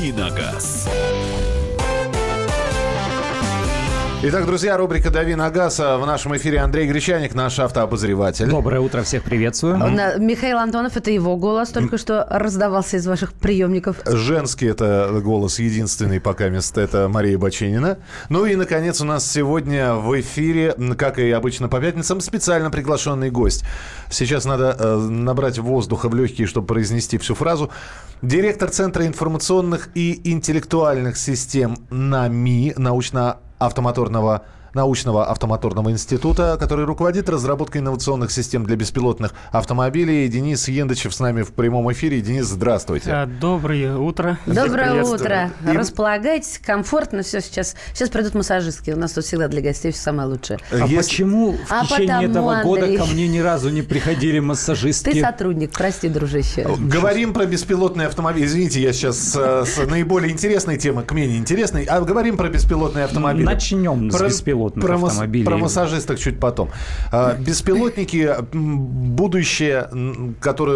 «Давиногаз». Итак, друзья, рубрика «Дави на газ». В нашем эфире Андрей Гречаник, наш автообозреватель. Доброе утро, всех приветствую. Михаил Антонов, это его голос, только что раздавался из ваших приемников. Женский это голос единственный пока мест, это Мария Баченина. Ну и, наконец, у нас сегодня в эфире, как и обычно по пятницам, специально приглашенный гость. Сейчас надо э, набрать воздуха в легкие, чтобы произнести всю фразу. Директор Центра информационных и интеллектуальных систем НАМИ, научно-автомоторного научного автомоторного института, который руководит разработкой инновационных систем для беспилотных автомобилей. Денис Ендычев с нами в прямом эфире. Денис, здравствуйте. А, Доброе утро. Доброе утро. И- Располагайтесь, комфортно все сейчас. Сейчас придут массажистки. У нас тут всегда для гостей все самое лучшее. А Есть- почему в А течение потому, этого года Андрей. ко мне ни разу не приходили массажистки? Ты сотрудник, прости, дружище. Говорим про беспилотные автомобили. Извините, я сейчас с, с наиболее интересной темы к менее интересной. А говорим про беспилотные автомобили. Начнем с Про- беспилотных про автомобилей. Про массажисток чуть потом. А, Беспилотники, будущее,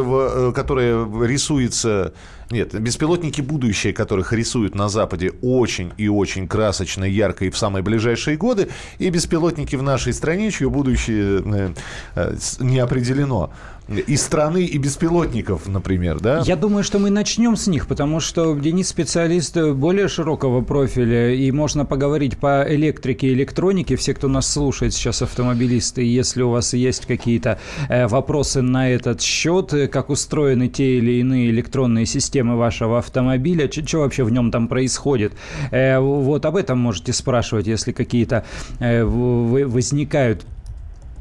в- э, которые рисуется... Нет, беспилотники будущее, которых рисуют на Западе очень и очень красочно, ярко и в самые ближайшие годы, и беспилотники в нашей стране, чье будущее э, э, не определено. И страны, и беспилотников, например, да? Я думаю, что мы начнем с них, потому что Денис специалист более широкого профиля, и можно поговорить по электрике электронике. Все, кто нас слушает сейчас, автомобилисты, если у вас есть какие-то э, вопросы на этот счет, э, как устроены те или иные электронные системы вашего автомобиля, что вообще в нем там происходит, э, вот об этом можете спрашивать, если какие-то возникают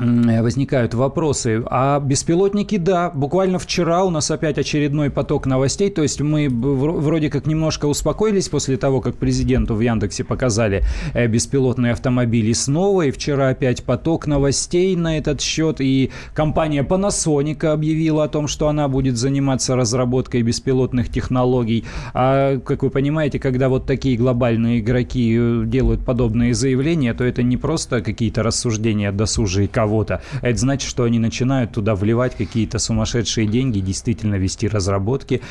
возникают вопросы. А беспилотники, да, буквально вчера у нас опять очередной поток новостей, то есть мы вроде как немножко успокоились после того, как президенту в Яндексе показали э, беспилотные автомобили снова, и вчера опять поток новостей на этот счет, и компания Panasonic объявила о том, что она будет заниматься разработкой беспилотных технологий. А, как вы понимаете, когда вот такие глобальные игроки э, делают подобные заявления, то это не просто какие-то рассуждения досужие кого-то. Это значит, что они начинают туда вливать какие-то сумасшедшие деньги, действительно вести разработки.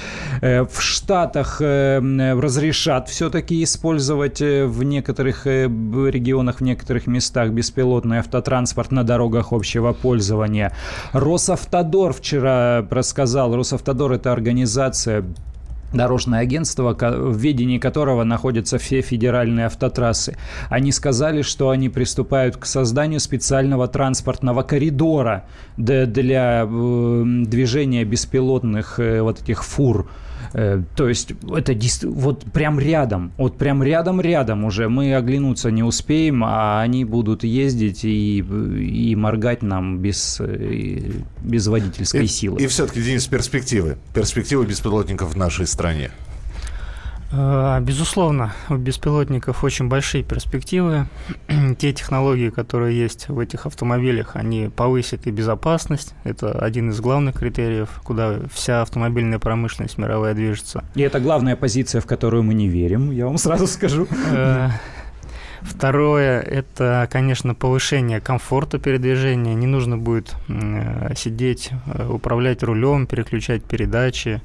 Э, В Штатах э, разрешат все-таки использовать э, в некоторых регионах, в некоторых местах беспилотный автотранспорт на дорогах общего пользования. Росавтодор вчера рассказал. Росавтодор – это организация Дорожное агентство, в ведении которого находятся все федеральные автотрассы. Они сказали, что они приступают к созданию специального транспортного коридора для э, движения беспилотных э, вот этих фур. Э, То есть это вот прям рядом, вот прям рядом-рядом уже мы оглянуться не успеем, а они будут ездить и, и моргать нам без, э, без водительской И, силы. и все-таки, Денис, перспективы. Перспективы беспилотников в нашей стране. Э, Безусловно, у беспилотников очень большие перспективы. Те технологии, которые есть в этих автомобилях, они повысят и безопасность. Это один из главных критериев, куда вся автомобильная промышленность мировая движется. И это главная позиция, в которую мы не верим, я вам сразу скажу. Э, Второе – это, конечно, повышение комфорта передвижения. Не нужно будет э, сидеть, управлять рулем, переключать передачи,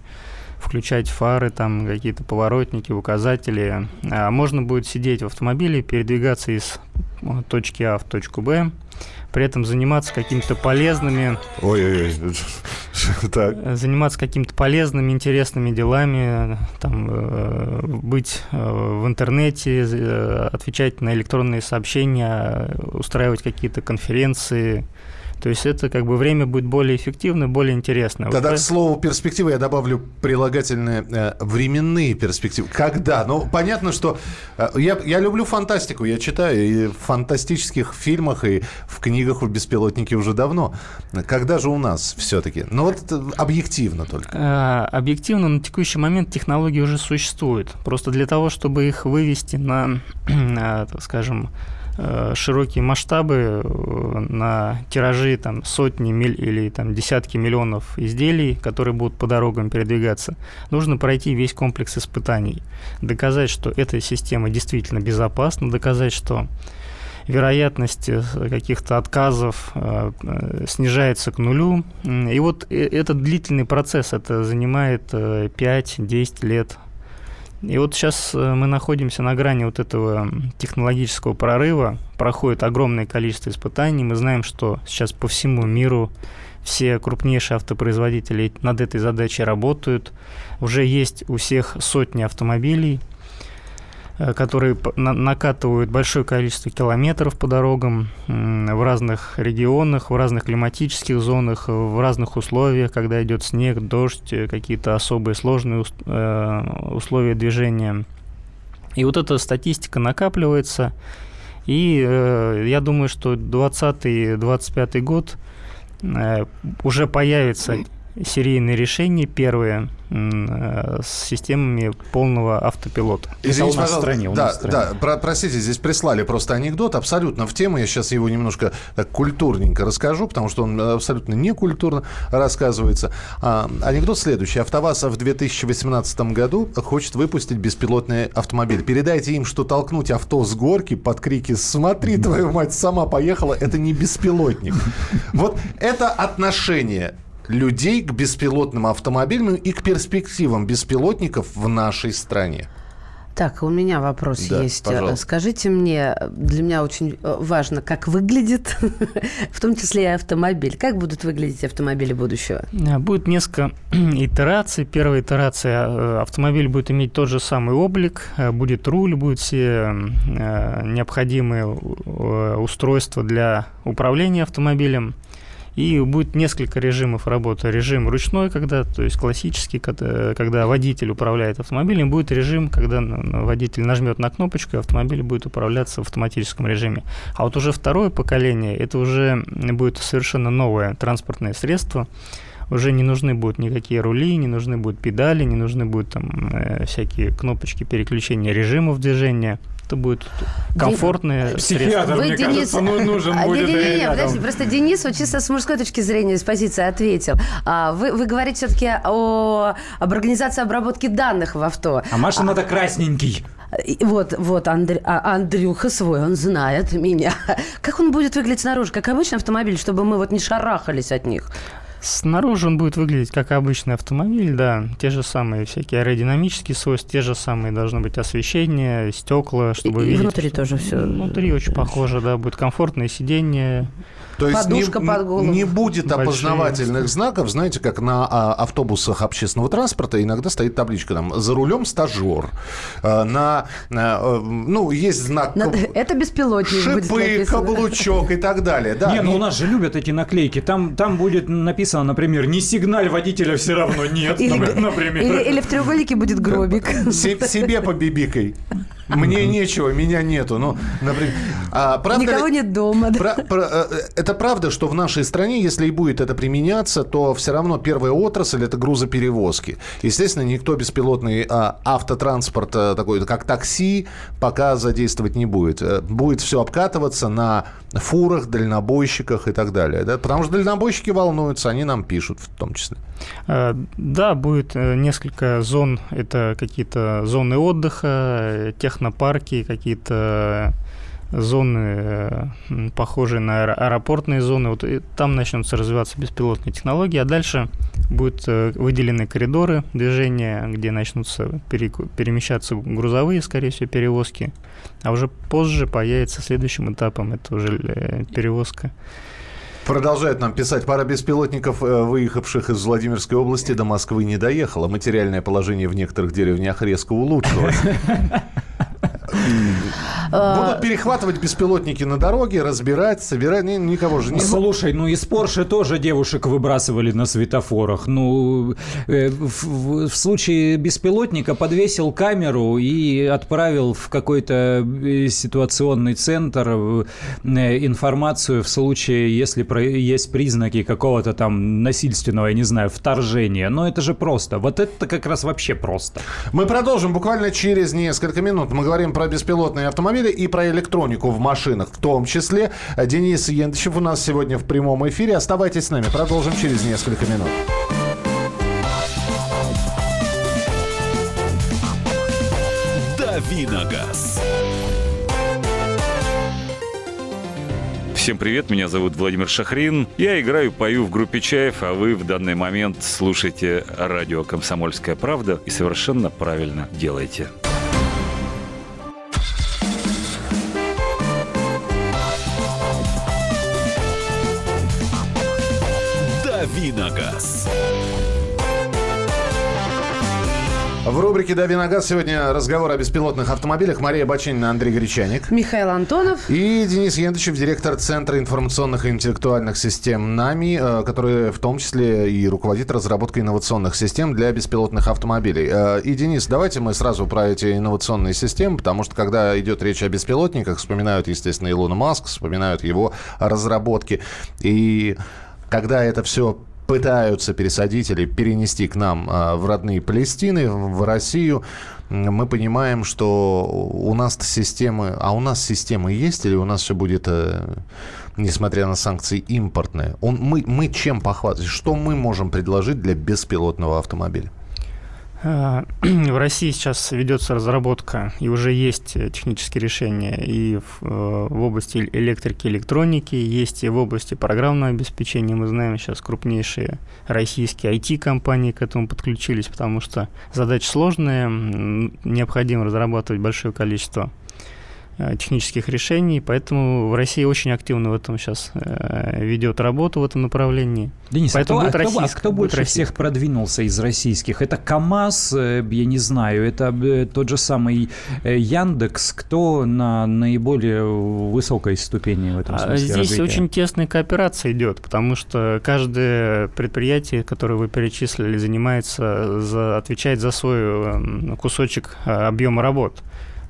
включать фары, там какие-то поворотники, указатели. А можно будет сидеть в автомобиле, передвигаться из точки А в точку Б, при этом заниматься какими-то полезными Ой-ой-ой. Так. заниматься какими-то полезными, интересными делами, там, э, быть э, в интернете, э, отвечать на электронные сообщения, устраивать какие-то конференции. То есть это как бы время будет более эффективно, более интересно. Вот Тогда про- к слову перспективы я добавлю прилагательные э, временные перспективы. Когда? Ну, понятно, что э, я, я люблю фантастику. Я читаю и в фантастических фильмах, и в книгах о беспилотнике уже давно. Когда же у нас все-таки? Ну, вот э, объективно только. Э, Объективно, на текущий момент технологии уже существуют. Просто для того, чтобы их вывести на, э, так скажем, широкие масштабы, э, на тиражи там, сотни миль или там, десятки миллионов изделий, которые будут по дорогам передвигаться, нужно пройти весь комплекс испытаний. Доказать, что эта система действительно безопасна, доказать, что вероятность э, каких-то отказов э, э, снижается к нулю. И вот э, этот длительный процесс, это занимает э, 5-10 лет. И вот сейчас э, мы находимся на грани вот этого технологического прорыва. Проходит огромное количество испытаний. Мы знаем, что сейчас по всему миру все крупнейшие автопроизводители над этой задачей работают. Уже есть у всех сотни автомобилей, которые накатывают большое количество километров по дорогам в разных регионах, в разных климатических зонах, в разных условиях, когда идет снег, дождь, э, какие-то особые сложные э, условия движения. И вот эта статистика накапливается, и я думаю, что 2020-2025 год уже появится серийные решения первые э, с системами полного автопилота. Извините, пожалуйста, стране, да, стране. да, про, простите, здесь прислали просто анекдот абсолютно в тему. Я сейчас его немножко так культурненько расскажу, потому что он абсолютно не культурно рассказывается. А, анекдот следующий. АвтоВАЗ в 2018 году хочет выпустить беспилотный автомобиль. Передайте им, что толкнуть авто с горки под крики «Смотри, твою мать, сама поехала!» Это не беспилотник. Вот это отношение людей к беспилотным автомобилям и к перспективам беспилотников в нашей стране. Так, у меня вопрос да, есть. Пожалуйста. Скажите мне, для меня очень э, важно, как выглядит, в том числе и автомобиль. Как будут выглядеть автомобили будущего? Э, будет несколько итераций. Первая итерация э, автомобиль будет иметь тот же самый облик, будет руль, будут все необходимые устройства для управления автомобилем. И будет несколько режимов работы. Режим ручной, когда, то есть классический, когда, когда водитель управляет автомобилем, будет режим, когда водитель нажмет на кнопочку, и автомобиль будет управляться в автоматическом режиме. А вот уже второе поколение, это уже будет совершенно новое транспортное средство, уже не нужны будут никакие рули, не нужны будут педали, не нужны будут там э, всякие кнопочки переключения режимов движения это будет комфортное Психиатр, Вы, мне Денис... кажется, ну, нужен а, будет. Не, не, не, подожди, просто Денис вот чисто с мужской точки зрения, с позиции ответил. А, вы, вы говорите все-таки о, об организации обработки данных в авто. А Маша а, надо красненький. Вот, вот Андр... а, Андрюха свой, он знает меня. Как он будет выглядеть снаружи? Как обычный автомобиль, чтобы мы вот не шарахались от них? Снаружи он будет выглядеть как обычный автомобиль, да, те же самые всякие аэродинамические свойства, те же самые должно быть освещение, стекла, чтобы и, видеть. И внутри тоже все. Внутри очень похоже, да, будет комфортное сиденье, то есть Подушка не, под голову. не будет Большие. опознавательных знаков, знаете, как на а, автобусах общественного транспорта иногда стоит табличка там «За рулем стажер». А, на, э, ну, есть знак... На, это беспилотник Шипы, каблучок и так далее. Да. Не, ну у нас же любят эти наклейки. Там, там будет написано, например, «Не сигналь водителя все равно нет», или, например. Или, или в треугольнике будет гробик. Себе побибикой. Мне нечего, меня нету. Ну, например, а, правда Никого ли, нет дома. Про, про, э, это правда, что в нашей стране, если и будет это применяться, то все равно первая отрасль это грузоперевозки. Естественно, никто беспилотный а, автотранспорт а, такой, как такси, пока задействовать не будет. Э, будет все обкатываться на фурах, дальнобойщиках и так далее. Да? Потому что дальнобойщики волнуются, они нам пишут в том числе. Да, будет несколько зон, это какие-то зоны отдыха, тех технопарки, какие-то зоны, э, похожие на аэропортные зоны. Вот там начнутся развиваться беспилотные технологии, а дальше будут э, выделены коридоры движения, где начнутся перемещаться грузовые, скорее всего, перевозки. А уже позже появится следующим этапом, это уже э, перевозка Продолжают нам писать. Пара беспилотников, выехавших из Владимирской области, до Москвы не доехала. Материальное положение в некоторых деревнях резко улучшилось. Будут перехватывать беспилотники на дороге, разбирать, собирать. Никого же не... Слушай, ну из Порше тоже девушек выбрасывали на светофорах. Ну, э, в, в случае беспилотника подвесил камеру и отправил в какой-то э, ситуационный центр э, информацию в случае, если есть признаки какого-то там насильственного, я не знаю, вторжения. Но это же просто. Вот это как раз вообще просто. Мы продолжим буквально через несколько минут. Мы говорим про беспилотные автомобили и про электронику в машинах в том числе. Денис Ендычев у нас сегодня в прямом эфире. Оставайтесь с нами. Продолжим через несколько минут. Давиногаз. Всем привет, меня зовут Владимир Шахрин. Я играю, пою в группе Чаев, а вы в данный момент слушаете радио «Комсомольская правда» и совершенно правильно делаете. Рубрике «Дави на газ» сегодня разговор о беспилотных автомобилях. Мария Бачинина, Андрей Гречаник. Михаил Антонов. И Денис Ендычев, директор Центра информационных и интеллектуальных систем НАМИ, э, который в том числе и руководит разработкой инновационных систем для беспилотных автомобилей. Э, и, Денис, давайте мы сразу про эти инновационные системы, потому что когда идет речь о беспилотниках, вспоминают, естественно, Илона Маск, вспоминают его разработки. И когда это все пытаются пересадить или перенести к нам а, в родные Палестины, в Россию, мы понимаем, что у нас системы, а у нас системы есть или у нас все будет, э, несмотря на санкции, импортные? Он, мы, мы чем похвастать? Что мы можем предложить для беспилотного автомобиля? Э, в России сейчас ведется разработка, и уже есть технические решения и в, э, в области электрики, электроники, есть и в области программного обеспечения. Мы знаем сейчас крупнейшие российские IT-компании к этому подключились, потому что задача сложная, необходимо разрабатывать большое количество Э, технических решений, поэтому в России очень активно в этом сейчас э, ведет работу в этом направлении. Денис, а поэтому а кто, а кто, а кто больше всех продвинулся из российских? Это КАМАЗ, э, я не знаю, это тот же самый Яндекс, кто на наиболее высокой ступени в этом а смысле Здесь развития? очень тесная кооперация идет, потому что каждое предприятие, которое вы перечислили, занимается, за, отвечает за свой кусочек объема работ.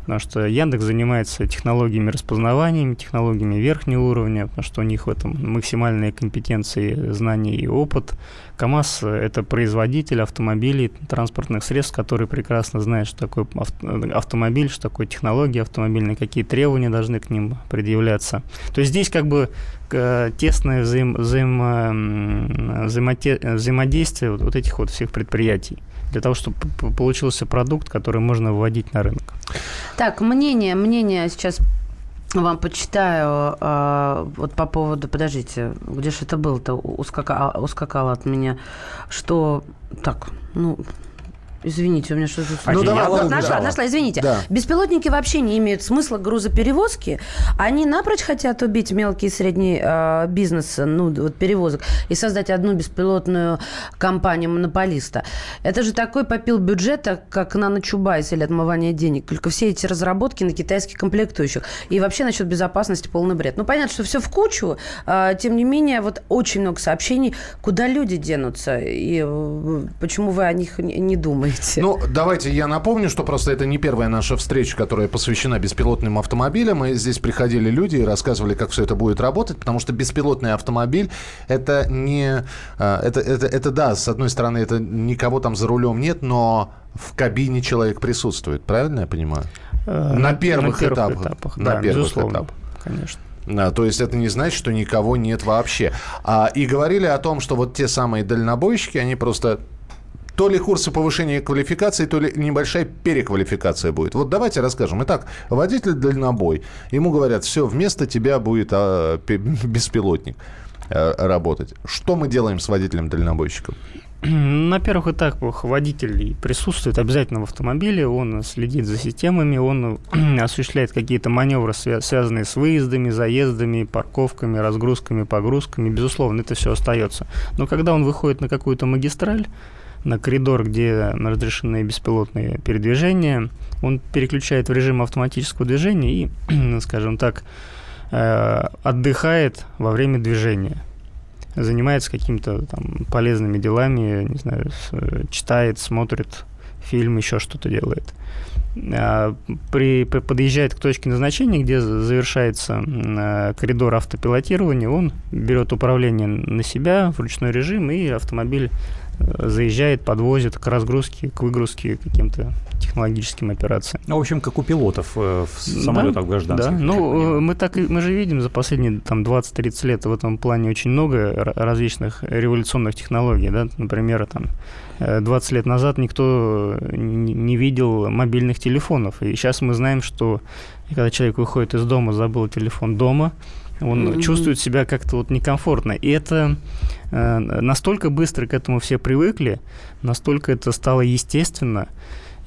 Потому что Яндекс занимается технологиями распознавания, технологиями верхнего уровня, потому что у них в этом максимальные компетенции, знания и опыт. КАМАЗ – это производитель автомобилей, транспортных средств, который прекрасно знает, что такое автомобиль, что такое технологии автомобильные, какие требования должны к ним предъявляться. То есть здесь как бы тесное взаим, взаим, взаимодействие вот, вот этих вот всех предприятий для того, чтобы получился продукт, который можно выводить на рынок. Так, мнение, мнение сейчас вам почитаю э, вот по поводу, подождите, где же это было-то, ускакало, ускакало от меня, что, так, ну, Извините, у меня что-то... Ну, давай, вот, нашла, нашла, извините. Да. Беспилотники вообще не имеют смысла грузоперевозки. Они напрочь хотят убить мелкий и средний э, бизнес, ну, вот перевозок, и создать одну беспилотную компанию монополиста. Это же такой попил бюджета, как на Чубайс или отмывание денег. Только все эти разработки на китайских комплектующих. И вообще насчет безопасности полный бред. Ну, понятно, что все в кучу. Э, тем не менее, вот очень много сообщений, куда люди денутся, и э, почему вы о них не думаете думаете? Ну, давайте я напомню, что просто это не первая наша встреча, которая посвящена беспилотным автомобилям. И здесь приходили люди и рассказывали, как все это будет работать, потому что беспилотный автомобиль это не... А, это, это, это да, с одной стороны, это никого там за рулем нет, но в кабине человек присутствует, правильно я понимаю? Э, на, на первых, первых этапах. этапах. На да, первых безусловно, этапах. Конечно. Да, то есть это не значит, что никого нет вообще. А, и говорили о том, что вот те самые дальнобойщики, они просто то ли курсы повышения квалификации, то ли небольшая переквалификация будет. Вот давайте расскажем. Итак, водитель дальнобой. Ему говорят, все, вместо тебя будет а, беспилотник а, работать. Что мы делаем с водителем-дальнобойщиком? На первых этапах водитель присутствует обязательно в автомобиле, он следит за системами, он осуществляет какие-то маневры, связанные с выездами, заездами, парковками, разгрузками, погрузками. Безусловно, это все остается. Но когда он выходит на какую-то магистраль, на коридор, где разрешены беспилотные передвижения, он переключает в режим автоматического движения и, скажем так, э, отдыхает во время движения занимается какими-то там полезными делами, не знаю, читает, смотрит фильм, еще что-то делает. А при, при, подъезжает к точке назначения, где завершается э, коридор автопилотирования, он берет управление на себя в ручной режим, и автомобиль заезжает, подвозит к разгрузке, к выгрузке, каким-то технологическим операциям. Ну, в общем, как у пилотов э, в самолетах да, гражданских. Да, ну, мы, так, мы же видим за последние там, 20-30 лет в этом плане очень много различных революционных технологий. Да? Например, там, 20 э, лет назад никто не видел мобильных телефонов. И сейчас мы знаем, что когда человек выходит из дома, забыл телефон дома, Он mm-hmm. чувствует себя как-то вот некомфортно. И это э, настолько быстро к этому все привыкли, настолько это стало естественно.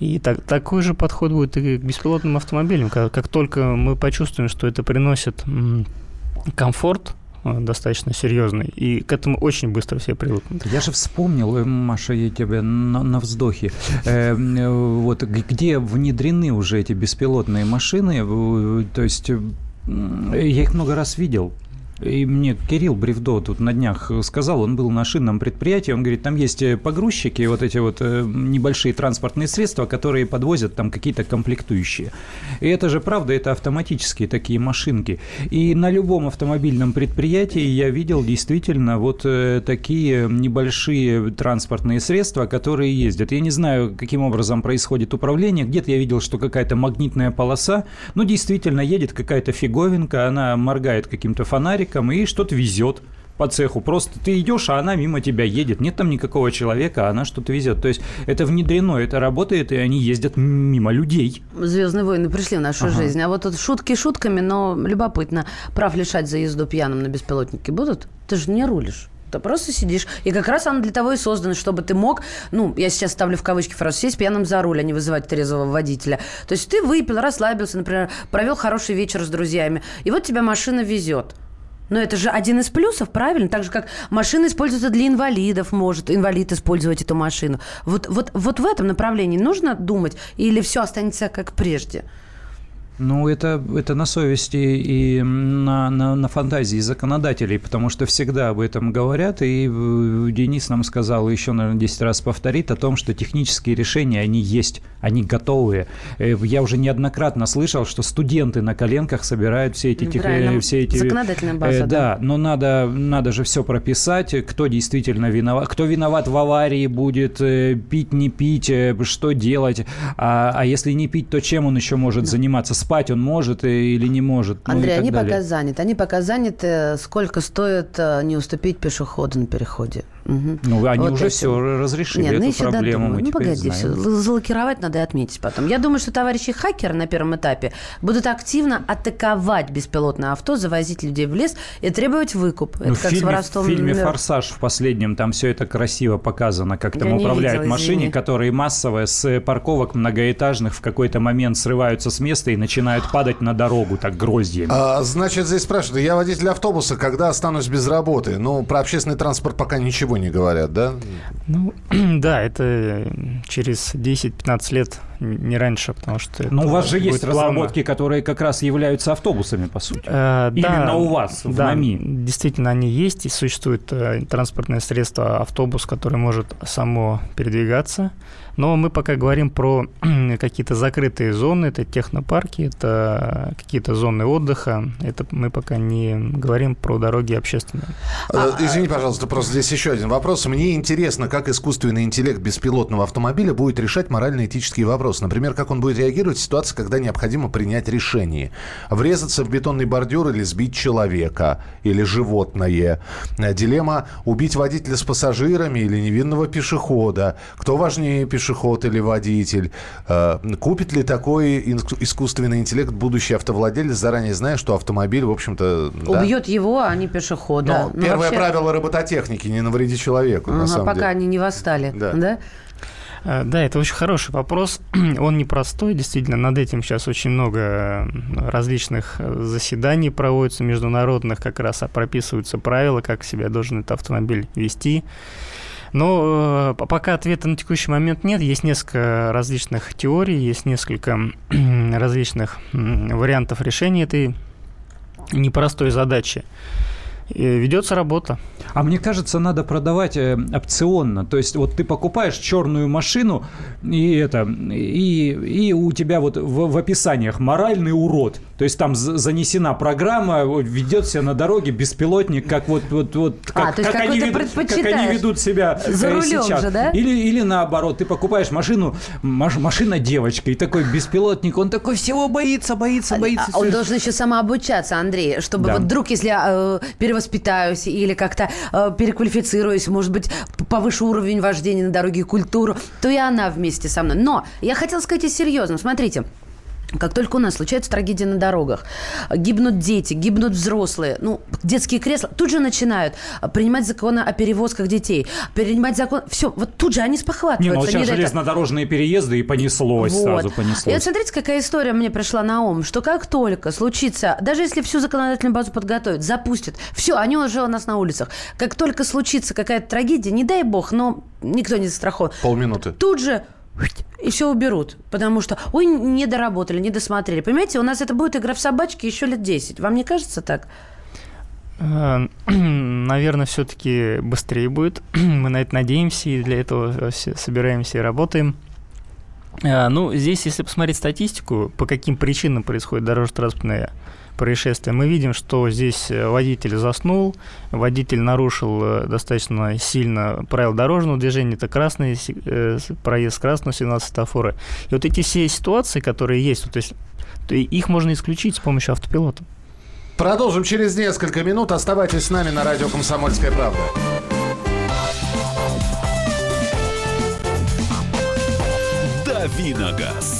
И так, такой же подход будет и к беспилотным автомобилям. Как, как только мы почувствуем, что это приносит м, комфорт, э, достаточно серьезный, и к этому очень быстро все привыкнут. Я же вспомнил, э, Маша, я тебе на, на вздохе, э, э, вот где внедрены уже эти беспилотные машины, то есть э, я их много раз видел, и мне Кирилл Бревдо тут на днях сказал, он был на шинном предприятии, он говорит, там есть э, погрузчики, вот эти вот э, небольшие транспортные средства, которые подвозят там какие-то комплектующие. И это же правда, это автоматические такие машинки. И на любом автомобильном предприятии я видел действительно вот э, такие небольшие транспортные средства, которые ездят. Я не знаю, каким образом происходит управление. Где-то я видел, что какая-то магнитная полоса, ну, действительно, едет какая-то фиговинка, она моргает каким-то фонариком, человеком и что-то везет по цеху. Просто ты идешь, а она мимо тебя едет. Нет там никакого человека, а она что-то везет. То есть это внедрено, это работает, и они ездят мимо людей. Звездные войны пришли в нашу ага. жизнь. А вот тут шутки шутками, но любопытно. Прав лишать за езду пьяным на беспилотнике будут? Ты же не рулишь. Ты просто сидишь. И как раз она для того и создана, чтобы ты мог, ну, я сейчас ставлю в кавычки фразу, сесть пьяным за руль, а не вызывать трезвого водителя. То есть ты выпил, расслабился, например, провел хороший вечер с друзьями, и вот тебя машина везет. Но это же один из плюсов, правильно? Так же, как машина используется для инвалидов, может инвалид использовать эту машину. Вот, вот, вот в этом направлении нужно думать или все останется как прежде? Ну, это, это на совести и на, на, на фантазии законодателей, потому что всегда об этом говорят, и Денис нам сказал, еще, наверное, 10 раз повторит, о том, что технические решения, они есть, они готовые. Э, я уже неоднократно слышал, что студенты на коленках собирают все эти... Тех, все эти Законодательная база, э, да. Да, но надо, надо же все прописать, кто действительно виноват, кто виноват в аварии будет, э, пить, не пить, э, что делать, а, а если не пить, то чем он еще может да. заниматься? Спать он может или не может. Ну, Андрей, они далее. пока заняты. Они пока заняты, сколько стоит э, не уступить пешеходу на переходе. Угу. Ну, они вот уже этим. все разрешили Нет, ну, эту проблему. Мы ну, погоди, знаем. все. Залокировать надо и отметить потом. Я думаю, что товарищи хакеры на первом этапе будут активно атаковать беспилотное авто, завозить людей в лес и требовать выкуп. Ну, это в как фильме, с воровством. В фильме. «Форсаж» в последнем там все это красиво показано, как там Я управляют машине, которые массово с парковок многоэтажных в какой-то момент срываются с места и начинают падать на дорогу так гроздьями. А, значит, здесь спрашивают, я водитель автобуса, когда останусь без работы? Ну, про общественный транспорт пока ничего не говорят, да? Ну, да, это через 10-15 лет, не раньше, потому что... Но у вас же есть плавно. разработки, которые как раз являются автобусами, по сути. А, Именно да, у вас, в да, НАМИ. действительно, они есть, и существует э, транспортное средство, автобус, который может само передвигаться. Но мы пока говорим про какие-то закрытые зоны, это технопарки, это какие-то зоны отдыха. Это мы пока не говорим про дороги общественные. А, Извини, пожалуйста, просто здесь еще один вопрос. Мне интересно, как искусственный интеллект беспилотного автомобиля будет решать морально-этические вопросы. Например, как он будет реагировать в ситуации, когда необходимо принять решение. Врезаться в бетонный бордюр или сбить человека, или животное. Дилемма убить водителя с пассажирами или невинного пешехода. Кто важнее, пешеход или водитель. Э, купит ли такой искусственный интеллект будущий автовладелец, заранее зная, что автомобиль, в общем-то... Убьет да? его, а не пешехода. Но ну, первое вообще... правило робототехники – не навреди человеку, ага, на самом пока деле. они не восстали. Да. да? Э, да, это очень хороший вопрос. Он непростой, действительно. Над этим сейчас очень много различных заседаний проводится международных, как раз а прописываются правила, как себя должен этот автомобиль вести. Но э, пока ответа на текущий момент нет. Есть несколько различных теорий, есть несколько различных вариантов решения этой непростой задачи. Ведется работа. А мне кажется, надо продавать э, опционно. То есть вот ты покупаешь черную машину, и это, и, и у тебя вот в, в описаниях моральный урод. То есть там занесена программа, ведет себя на дороге беспилотник, как вот, вот, вот как, а, как, они, ведут, как они ведут себя За э, рулем сейчас. Же, да? или, или наоборот, ты покупаешь машину, маш, машина девочка, и такой беспилотник, он такой всего боится, боится, а, боится. А, он должен еще самообучаться, Андрей, чтобы да. вот вдруг, если э, перевоспитаюсь или как-то э, переквалифицируюсь, может быть, повыше уровень вождения на дороге культуру, то и она вместе со мной. Но я хотела сказать и серьезно. Смотрите, Как только у нас случается трагедия на дорогах, гибнут дети, гибнут взрослые, ну, детские кресла, тут же начинают принимать законы о перевозках детей, принимать закон... Все, вот тут же они спохватываются. Не, ну вот сейчас железнодорожные переезды и понеслось, Вот. сразу И понеслось. вот смотрите, какая история мне пришла на ум, что как только случится, даже если всю законодательную базу подготовят, запустят, все, они уже у нас на улицах, как только случится какая-то трагедия, не дай бог, но никто не застрахован, Полминуты. тут же и все уберут, потому что, ой, не доработали, не досмотрели. Понимаете, у нас это будет игра в собачки еще лет 10. Вам не кажется так? Э, Наверное, все-таки быстрее будет. Мы на это надеемся и для этого все собираемся и работаем. Э, Ну, здесь, если посмотреть статистику, по каким причинам происходит дорожно-транспортное происшествие, мы видим, что здесь э, водитель заснул, водитель нарушил э, достаточно сильно правила дорожного движения, это красный э, проезд красного сигнала светофора. И вот эти все ситуации, которые есть, вот, то есть, то их можно исключить с помощью автопилота. Продолжим через несколько минут. Оставайтесь с нами на радио «Комсомольская правда». Давиногаз.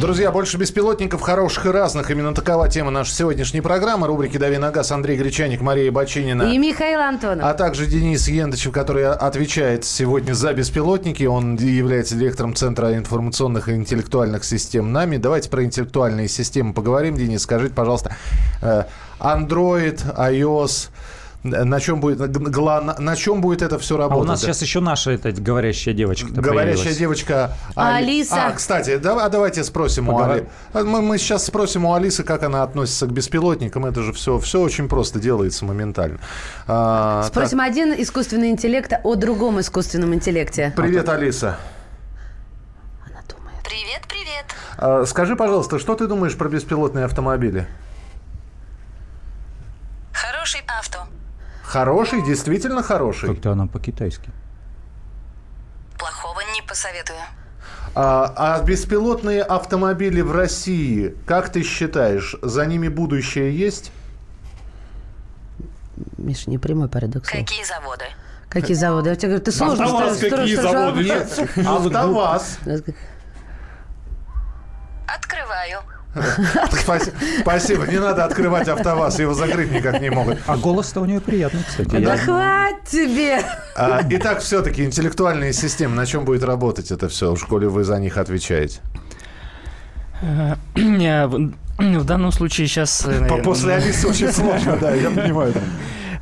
Друзья, больше беспилотников, хороших и разных. Именно такова тема нашей сегодняшней программы. Рубрики «Дави на газ» Андрей Гречаник, Мария Бочинина. И Михаил Антонов. А также Денис Ендычев, который отвечает сегодня за беспилотники. Он является директором Центра информационных и интеллектуальных систем НАМИ. Давайте про интеллектуальные системы поговорим. Денис, скажите, пожалуйста, э, Android, iOS, на чем будет, гла- на- на чем будет это все А работать? у нас сейчас еще наша эта говорящая девочка Говорящая девочка Али- Алиса. А, кстати, да- а давайте спросим у Поговор- Али. Мы, мы сейчас спросим у Алисы, как она относится к беспилотникам. Это же все, все очень просто делается моментально. А, Спросим один искусственный интеллект о другом искусственном интеллекте. так, привет, Алиса. Она думает. Привет, привет. А, скажи, пожалуйста, что ты думаешь про беспилотные автомобили? Хороший авто. Хороший, действительно хороший. Как-то она по-китайски. Плохого не посоветую. А, а беспилотные автомобили в России, как ты считаешь, за ними будущее есть? Миша, не прямой парадокс. Какие заводы? Какие заводы? Я тебе говорю, ты сложно. АвтоВАЗ что- какие заводы? Нет, АвтоВАЗ. Спасибо, не надо открывать АвтоВАЗ, его закрыть никак не могут. А голос-то у нее приятный, кстати. Да хватит тебе! А, Итак, все-таки интеллектуальные системы, на чем будет работать это все, в школе вы за них отвечаете? Э, В в данном случае сейчас... После Алисы очень сложно, да, я понимаю.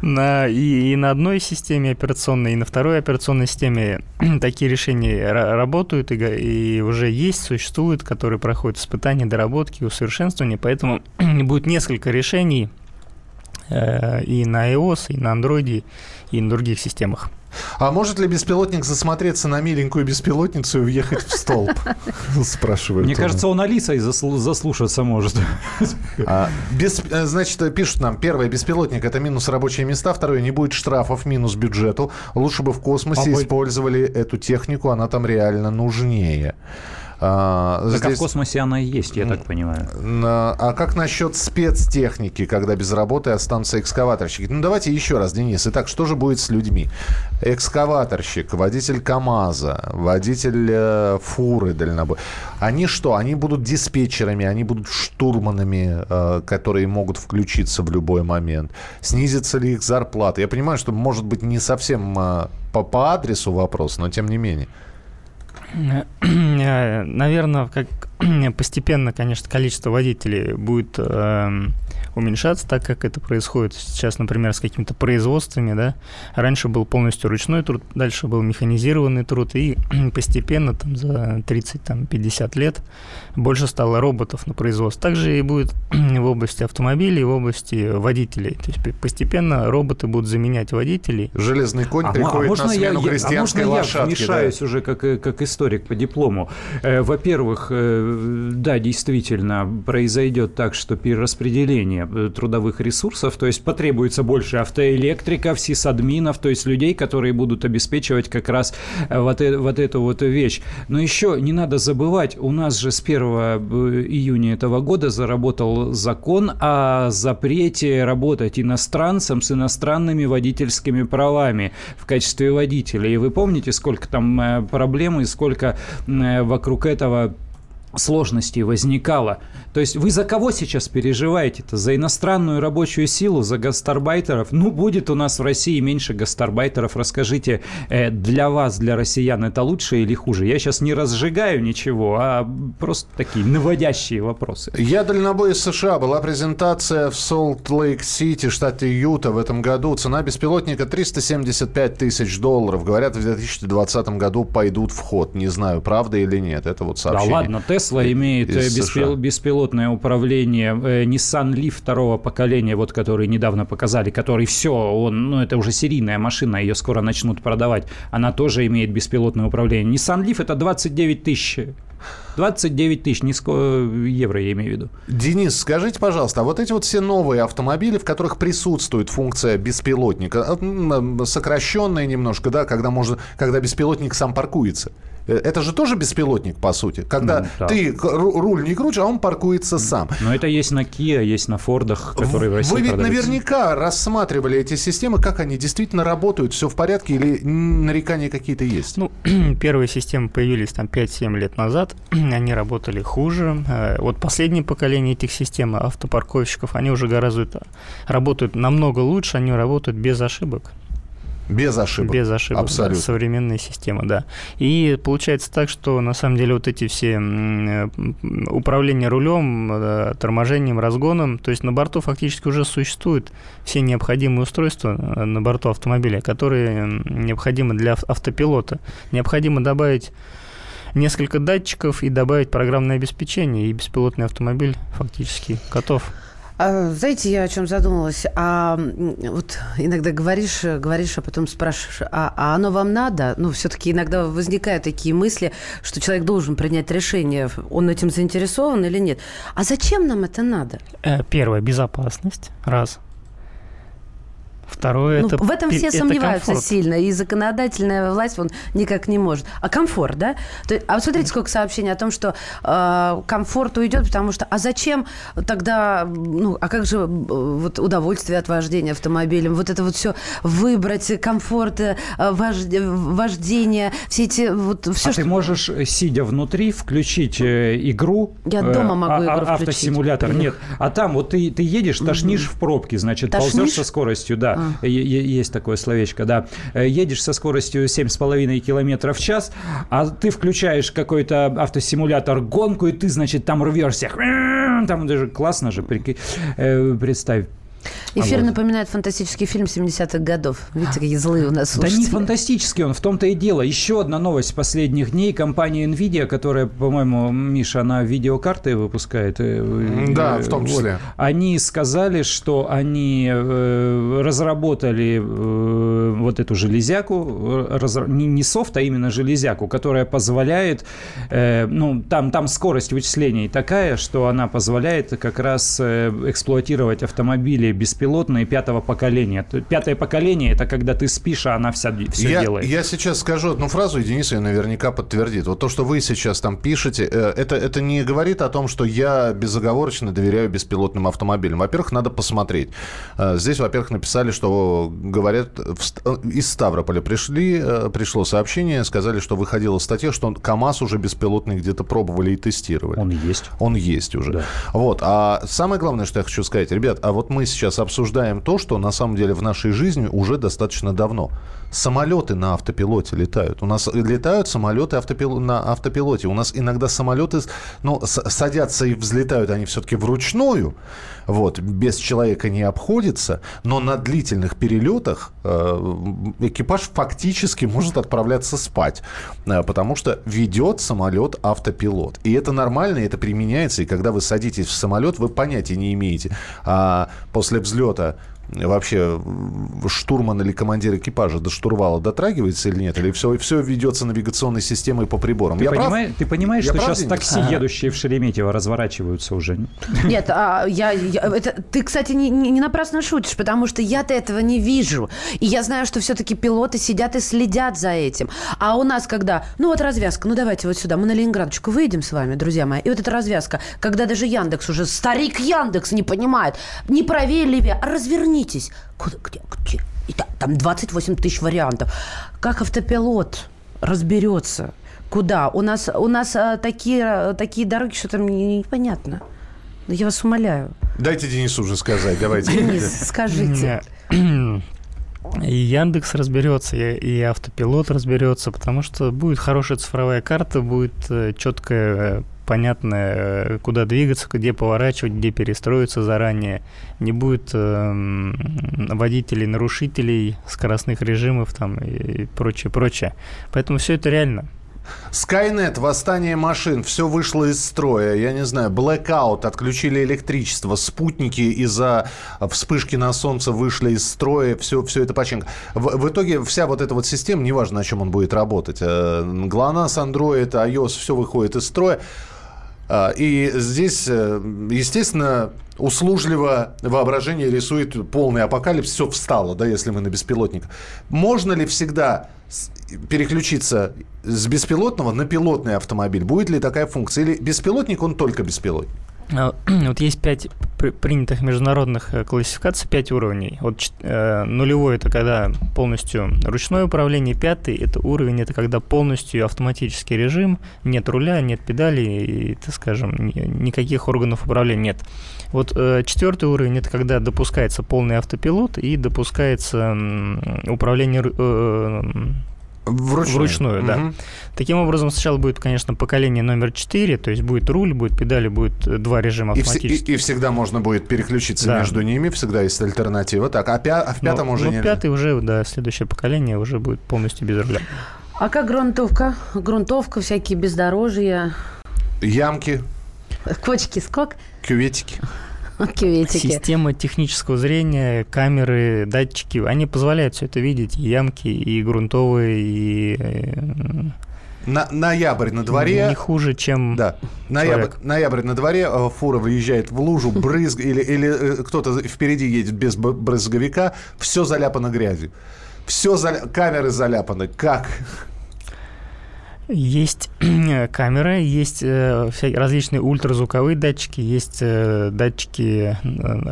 На, и, и на одной системе операционной, и на второй операционной системе такие решения ра- работают и, и уже есть, существуют, которые проходят испытания, доработки, усовершенствования. Поэтому будет несколько решений э, и на iOS, и на Android, и на других системах. А может ли беспилотник засмотреться на миленькую беспилотницу и въехать в столб? Спрашивают. Мне кажется, он Алисой заслу- заслушаться может. А, э, значит, пишут нам, первое, беспилотник – это минус рабочие места, второе, не будет штрафов, минус бюджету. Лучше бы в космосе А использовали эту технику, она там реально нужнее. А, Так а в здесь- космосе она и есть, я так понимаю. А как насчет спецтехники, когда без работы останутся экскаваторщики? Ну, давайте еще раз, Денис. Итак, что же будет с людьми? Экскаваторщик, водитель КАМАЗа, водитель э, фуры дальнобой. Они что? Они будут диспетчерами, они будут штурманами, э, которые могут включиться в любой момент. Снизится ли их зарплата? Я понимаю, что может быть не совсем э, по, по адресу вопрос, но тем не менее. Наверное, как постепенно, конечно, количество водителей будет эм, уменьшаться, так как это происходит сейчас, например, с какими-то производствами, да. Раньше был полностью ручной труд, дальше был механизированный труд, и постепенно там за 30-50 лет больше стало роботов на производстве. Также и будет в области автомобилей, в области водителей. То есть постепенно роботы будут заменять водителей. Железный конь А, приходит а можно на смену я, крестьянской а можно лошадке. я да. вмешаюсь уже как, э, как историк по диплому? Э, Во-первых, э, да, действительно, произойдет так, что перераспределение э, трудовых ресурсов, то есть потребуется больше автоэлектриков, сисадминов, то есть людей, которые будут обеспечивать как раз э, вот, э- вот эту вот вещь. Но еще не надо забывать, у нас же с 1 июня этого года заработал закон о запрете работать иностранцам с иностранными водительскими правами в качестве водителя. И вы помните, сколько там э, проблем и сколько э, вокруг этого сложностей возникало. То есть вы за кого сейчас переживаете-то? За иностранную рабочую силу, за гастарбайтеров? Ну, будет у нас в России меньше гастарбайтеров. Расскажите, э, для вас, для россиян, это лучше или хуже? Я сейчас не разжигаю ничего, а просто такие наводящие вопросы. Я дальнобой из США. Была презентация в Солт-Лейк-Сити, штате Юта в этом году. Цена беспилотника 375 тысяч долларов. Говорят, в 2020 году пойдут в ход. Не знаю, правда или нет. Это вот Да сообщение. ладно, Тесла имеет э, из беспил- США. Беспилотное управление. Э, Nissan Leaf второго поколения, вот который недавно показали, который все, он, ну это уже серийная машина, ее скоро начнут продавать. Она тоже имеет беспилотное управление. Nissan Leaf это 29 тысяч. 29 тысяч, не ско- евро я имею в виду. Денис, скажите, пожалуйста, а вот эти вот все новые автомобили, в которых присутствует функция беспилотника, м, сокращенная немножко, да, когда можно, когда беспилотник сам паркуется. Э, Это же тоже беспилотник, по сути. Когда Ну, да. ты руль не крутишь, а он паркуется сам. Но это есть на Kia, есть на Фордах, которые в России Вы ведь продаются. наверняка рассматривали эти системы, как они действительно работают, все в порядке или нарекания какие-то есть? Ну, первые системы появились там 5-7 лет назад, они работали хуже. Э, Вот последнее поколение этих систем автопарковщиков, они уже гораздо работают намного лучше, они работают без ошибок. Без ошибок. Без ошибок. да, Абсолютно. современная система, да. И получается так, что на самом деле вот эти все э, м, управление рулем, э, торможением, разгоном, то есть на борту фактически уже существуют все необходимые устройства э, на борту автомобиля, которые необходимы для ав- автопилота. Необходимо добавить несколько датчиков и добавить программное обеспечение, и беспилотный автомобиль фактически готов. А, знаете, я о чем задумалась? А вот иногда говоришь, э, говоришь, а потом спрашиваешь, а, а оно вам надо? Ну, все-таки иногда возникают такие мысли, что человек должен принять решение, он этим заинтересован или нет. А зачем нам это надо? Э, Первое, безопасность, раз. Второе, Ну, это в этом все это сомневаются комфорт. сильно, и законодательная власть он никак не может. А комфорт, да? То а вот смотрите, сколько сообщений о том, что э, комфорт уйдет, потому что, а зачем тогда, ну, а как же э, вот удовольствие от вождения автомобилем, вот это вот все выбрать, комфорт, э, вожд- вождение, все эти вот все, а ты можешь, э, сидя внутри, включить э, игру. Я э, дома могу а- игру а- включить. Автосимулятор. Нет. А там вот ты, ты едешь, тошнишь в пробке, значит, Тошнишь? ползешь со скоростью, да. Е- Есть такое словечко, да. Э, Едешь со скоростью 7,5 километров в час, а ты включаешь какой-то автосимулятор гонку, и ты, значит, там рвешься. Там даже классно же. Э, представь. Эфир А вот. напоминает фантастический фильм 70-х годов. Видите, какие злые у нас Да не слушатели. фантастический он, в том-то и дело. Еще одна новость последних дней. Компания NVIDIA, которая, по-моему, Миша, она видеокарты выпускает. э, Да, э, в том вот. числе. Они сказали, что они э, разработали э, вот эту железяку, э, разра- не, не софт, а именно железяку, которая позволяет, э, ну, там, там скорость вычислений такая, что она позволяет как раз э, эксплуатировать автомобили беспилотные пятого поколения. То- Пятое поколение – это когда ты спишь, а она вся, все я, делает. я сейчас скажу одну фразу, и Денис ее наверняка подтвердит. Вот то, что вы сейчас там пишете, э, это, это не говорит о том, что я безоговорочно доверяю беспилотным автомобилям. Во-первых, надо посмотреть. Э, Здесь, во-первых, написали, что говорят, э, из Ставрополя пришли, пришло сообщение, сказали, что выходила статья, что КАМАЗ уже беспилотный где-то пробовали и тестировали. Он есть. Он есть уже. Да. Вот. А самое главное, что я хочу сказать, ребят, а вот мы сейчас обсуждаем обсуждаем то, что на самом деле в нашей жизни уже достаточно давно. Самолеты на автопилоте летают. У нас летают самолеты автопил... на автопилоте. У нас иногда самолеты ну, садятся и взлетают они все-таки вручную. Вот, без человека не обходится. Но на длительных перелетах э, экипаж фактически может отправляться спать. Э, потому что ведет самолет автопилот. И это нормально, это применяется. И когда вы садитесь в самолет, вы понятия не имеете. А после взлета вообще штурман или командир экипажа до штурвала дотрагивается или нет? Или все, все ведется навигационной системой по приборам? Ты, Я прав? понимаешь, ты понимаешь, Я что прав, сейчас Денис? такси, едущие в Шереметьево, разворачиваются уже? Нет, а, я, я- это, ты, кстати, не, не- не напрасно шутишь, потому что я-то этого не вижу. И я знаю, что все-таки пилоты сидят и следят за этим. А у нас когда, ну вот развязка, ну давайте вот сюда, мы на Ленинградочку выйдем с вами, друзья мои. И вот эта развязка, когда даже Яндекс уже, старик Яндекс не понимает, не правее, левее, а развернитесь. Куда, где, где? И та- там 28 тысяч вариантов. Как автопилот разберется? Куда? У нас, у нас а, такие, а, такие дороги, что там не- непонятно. Ну, Я вас умоляю. Дайте Денису уже сказать, давайте. Денис, скажите. И Яндекс разберется, и, и автопилот разберется, потому что будет хорошая цифровая карта, будет э, четкая, э, э, куда двигаться, где поворачивать, где перестроиться заранее. Не будет эм, водителей, нарушителей скоростных режимов там и прочее, прочее. Поэтому все это реально. Skynet, восстание машин, все вышло из строя. Я не знаю, blackout, отключили электричество, спутники из-за вспышки на солнце вышли из строя, все, все это починка. В, в итоге вся вот эта вот система, неважно, на чем он будет работать, э, GLONASS, Android, iOS, все выходит из строя. А, И здесь, э, естественно, услужливо воображение рисует полный апокалипсис. Все встало, да, если мы на беспилотник. Можно ли всегда переключиться с беспилотного на пилотный автомобиль? Будет ли такая функция? Или беспилотник, он только беспилотник? А, Вот есть пять при- принятых международных э, классификаций, пять уровней. Вот э, нулевой это когда полностью ручное управление, пятый это уровень, это когда полностью автоматический режим, нет руля, нет педали и, так скажем, ни- никаких органов управления нет. Вот э, четвертый уровень это когда допускается полный автопилот и допускается управление Вручную. Вручную, да. Мгм. Таким образом, сначала будет, конечно, поколение номер 4, то есть будет руль, будет педали, будет э, два режима И, вс- и- автоматически. и всегда можно будет переключиться Да. между ними, всегда есть альтернатива. Так, а, пя- а в пятом Но- уже но нельзя? пятый уже, да, следующее поколение уже будет полностью без руля. А как грунтовка? Грунтовка, всякие бездорожья, Ямки, кочки, скок, кюветики. кюветики. Система технического зрения, камеры, датчики, они позволяют все это видеть, и ямки, и грунтовые, и э, На, ноябрь на дворе. не хуже, чем Да. Ноябрь, человек. ноябрь на дворе, э, фура выезжает в лужу, брызг, или, или э, кто-то впереди едет без брызговика, все заляпано грязью. Все заля... камеры заляпаны. Как? Есть камеры, есть э, вся- различные ультразвуковые датчики, есть э, датчики э,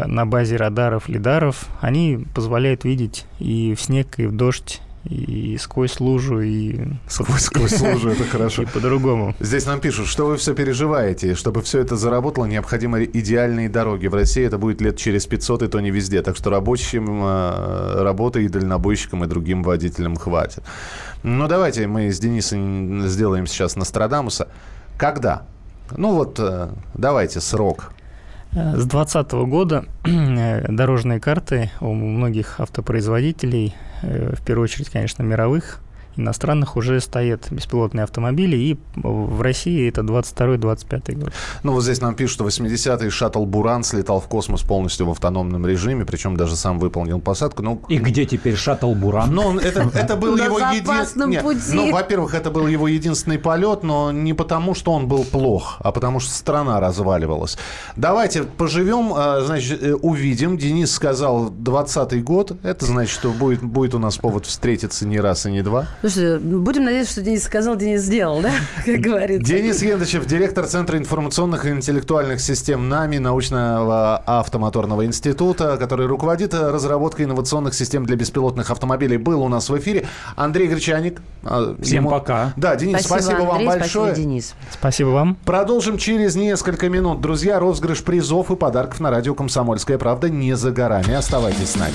на базе радаров, лидаров. Они позволяют видеть и в снег, и в дождь, и сквозь лужу, и, Сквозь, сквозь лужу, это хорошо. и по-другому. Здесь нам пишут, что вы все переживаете. Чтобы все это заработало, необходимы идеальные дороги. В России это будет лет через 500, и то не везде. Так что рабочим э, работы и дальнобойщикам, и другим водителям хватит. Ну, давайте мы с Денисом сделаем сейчас Нострадамуса. Когда? Ну вот, э, давайте срок. Э, С 2020 года дорожные карты у многих автопроизводителей, в первую очередь, конечно, мировых, иностранных, уже стоят беспилотные автомобили, и в России это 22-25 год. Ну, вот здесь нам пишут, что 80-й шаттл «Буран» слетал в космос полностью в автономном режиме, причем даже сам выполнил посадку. Ну, И где теперь шаттл «Буран»? Он- это, это был его запасном един- пути. Ну, во-первых, это был его единственный полет, но не потому, что он был плох, а потому что страна разваливалась. Давайте поживем, а, значит, э, увидим. Денис сказал 20 год. Это значит, что будет, будет у нас повод встретиться не раз и не два. Слушай, будем надеяться, что Денис сказал, Денис сделал, да? Как говорится. Денис Ендычев, директор Центра информационных и интеллектуальных систем НАМИ, научного автомоторного института, который руководит разработкой инновационных систем для беспилотных автомобилей, был у нас в эфире. Андрей Гречаник. а, Всем ему- пока. Да, Денис, спасибо, вам Андрей, большое. Спасибо, Денис. Спасибо вам. Продолжим через несколько минут. Друзья, розыгрыш призов и подарков на радио «Комсомольская правда» не за горами. Оставайтесь с нами.